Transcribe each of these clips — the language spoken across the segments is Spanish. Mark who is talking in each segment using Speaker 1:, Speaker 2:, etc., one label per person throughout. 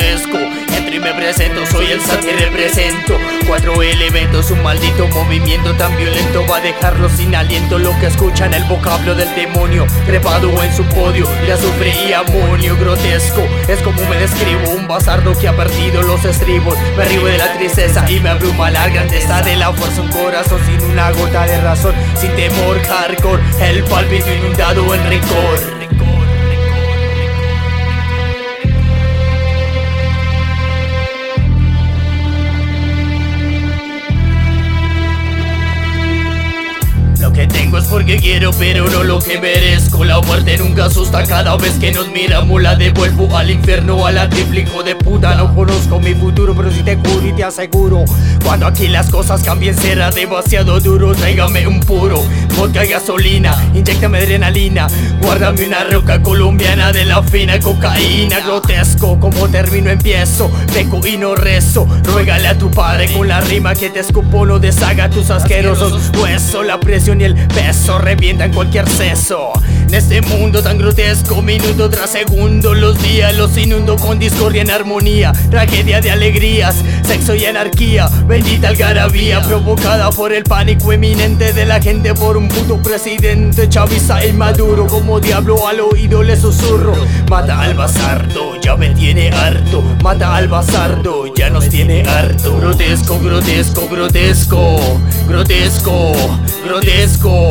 Speaker 1: grotesco. Entro y me presento, soy el SAT que represento. Cuatro elementos, un maldito movimiento tan violento. Va a dejarlo sin aliento Lo que escuchan el vocablo del demonio. Trepado en su podio, de azufre y amonio Grotesco, es como me describo Un bastardo que ha perdido los estribos. Me río de la tristeza y me abruma la grandeza de la fuerza. Un corazón sin una gota de razón Sin temor, hardcore. El palpito inundado en rigor porque quiero, pero no lo que merezco. La muerte nunca asusta cada vez que nos miramos. La devuelvo al infierno, a la triplico de puta. No conozco mi futuro, pero si te juro y te aseguro. Cuando aquí las cosas cambien, será demasiado duro. Tráigame un puro, vodka y gasolina, inyectame adrenalina. Guárdame una roca colombiana de la fina cocaína. Grotesco, como termino, empiezo. Peco y no rezo. Ruégale a tu padre con la rima que te escupo, no deshaga tus asquerosos huesos. La presión y el peso revientan cualquier seso. En este mundo tan grotesco, minuto tras segundo, los días los inundo con discordia en armonía, tragedia de alegrías, sexo y anarquía, bendita algarabía provocada por el pánico eminente de la gente por un puto presidente chaviza y maduro, como diablo al oído le susurro, mata al basardo, ya me tiene harto, mata al basardo, ya nos tiene harto, grotesco, grotesco, grotesco, grotesco, grotesco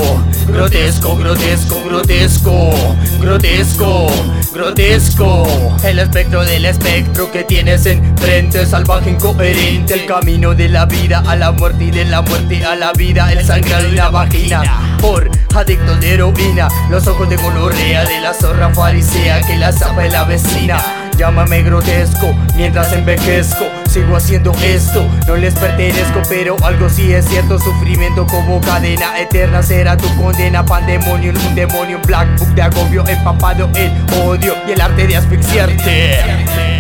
Speaker 1: grotesco, grotesco, grotesco, grotesco, grotesco. El espectro del espectro que tienes enfrente, salvaje, incoherente. El camino de la vida a la muerte y de la muerte a la vida. El sangrado y la vagina. Por adicto de heroína, los ojos de gonorrea de la zorra farisea que la zapa la vecina. Llámame grotesco mientras envejezco Sigo haciendo esto, no les pertenezco Pero algo sí es cierto Sufrimiento como cadena eterna Será tu condena Pandemonio, un demonio Black book de agobio Empapado en odio Y el arte de asfixiarte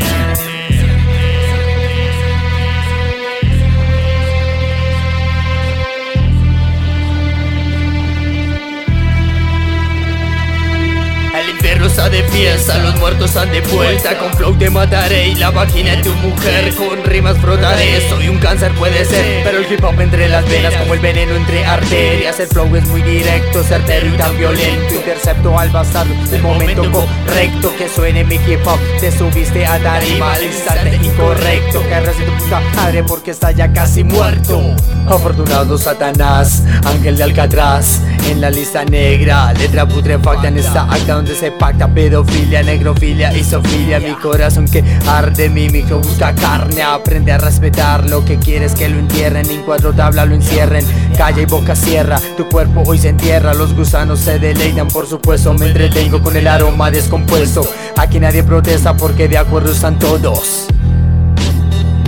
Speaker 1: de fiesta, los muertos han de vuelta. Con flow te mataré y la vagina de tu mujer. Con rimas frotaré, soy un cáncer puede ser. Pero el hip hop entre las venas como el veneno entre arterias. El flow es muy directo, certero y tan violento. Intercepto al bastardo, el momento correcto Que suene mi hip hop, te subiste a tarima al instante incorrecto Que de tu puta madre porque está ya casi muerto. Afortunado Satanás, ángel de Alcatraz En la lista negra, letra putrefacta en esta acta donde se pacta pedofilia, negrofilia, isofilia Mi corazón que arde, mi micro busca carne Aprende a respetar lo que quieres que lo entierren En cuatro tablas lo encierren, calla y boca cierra Tu cuerpo hoy se entierra, los gusanos se deleitan Por supuesto me entretengo con el aroma descompuesto Aquí nadie protesta porque de acuerdo están todos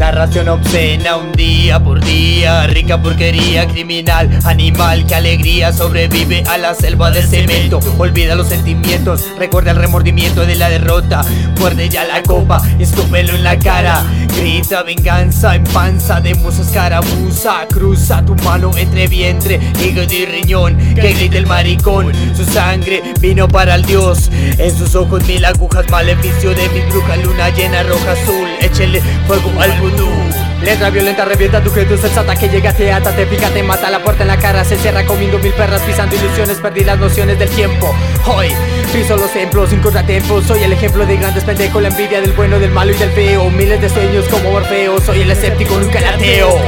Speaker 1: Narración obscena un día por día. Rica porquería criminal Animal que alegría sobrevive a la selva de cemento. Olvida los sentimientos Recuerda el remordimiento de la derrota. Muerde ya la copa Escúpelo en la cara. Grita venganza en panza de musa escaramuza Cruza tu mano entre vientre, hígado y riñón. Que grita el maricón Su sangre vino para el dios. En sus ojos mil agujas Maleficio de mi bruja Luna llena roja azul Échele fuego al Letra violenta revienta tu credo sensata que llega, te ata, te pica, te mata La puerta en la cara se cierra comiendo mil perras Pisando ilusiones, perdí las nociones del tiempo. Hoy piso los templos sin contratiempos Soy el ejemplo de grandes pendejos La envidia del bueno, del malo y del feo. Miles de sueños como Orfeo Soy el escéptico, nunca el ateo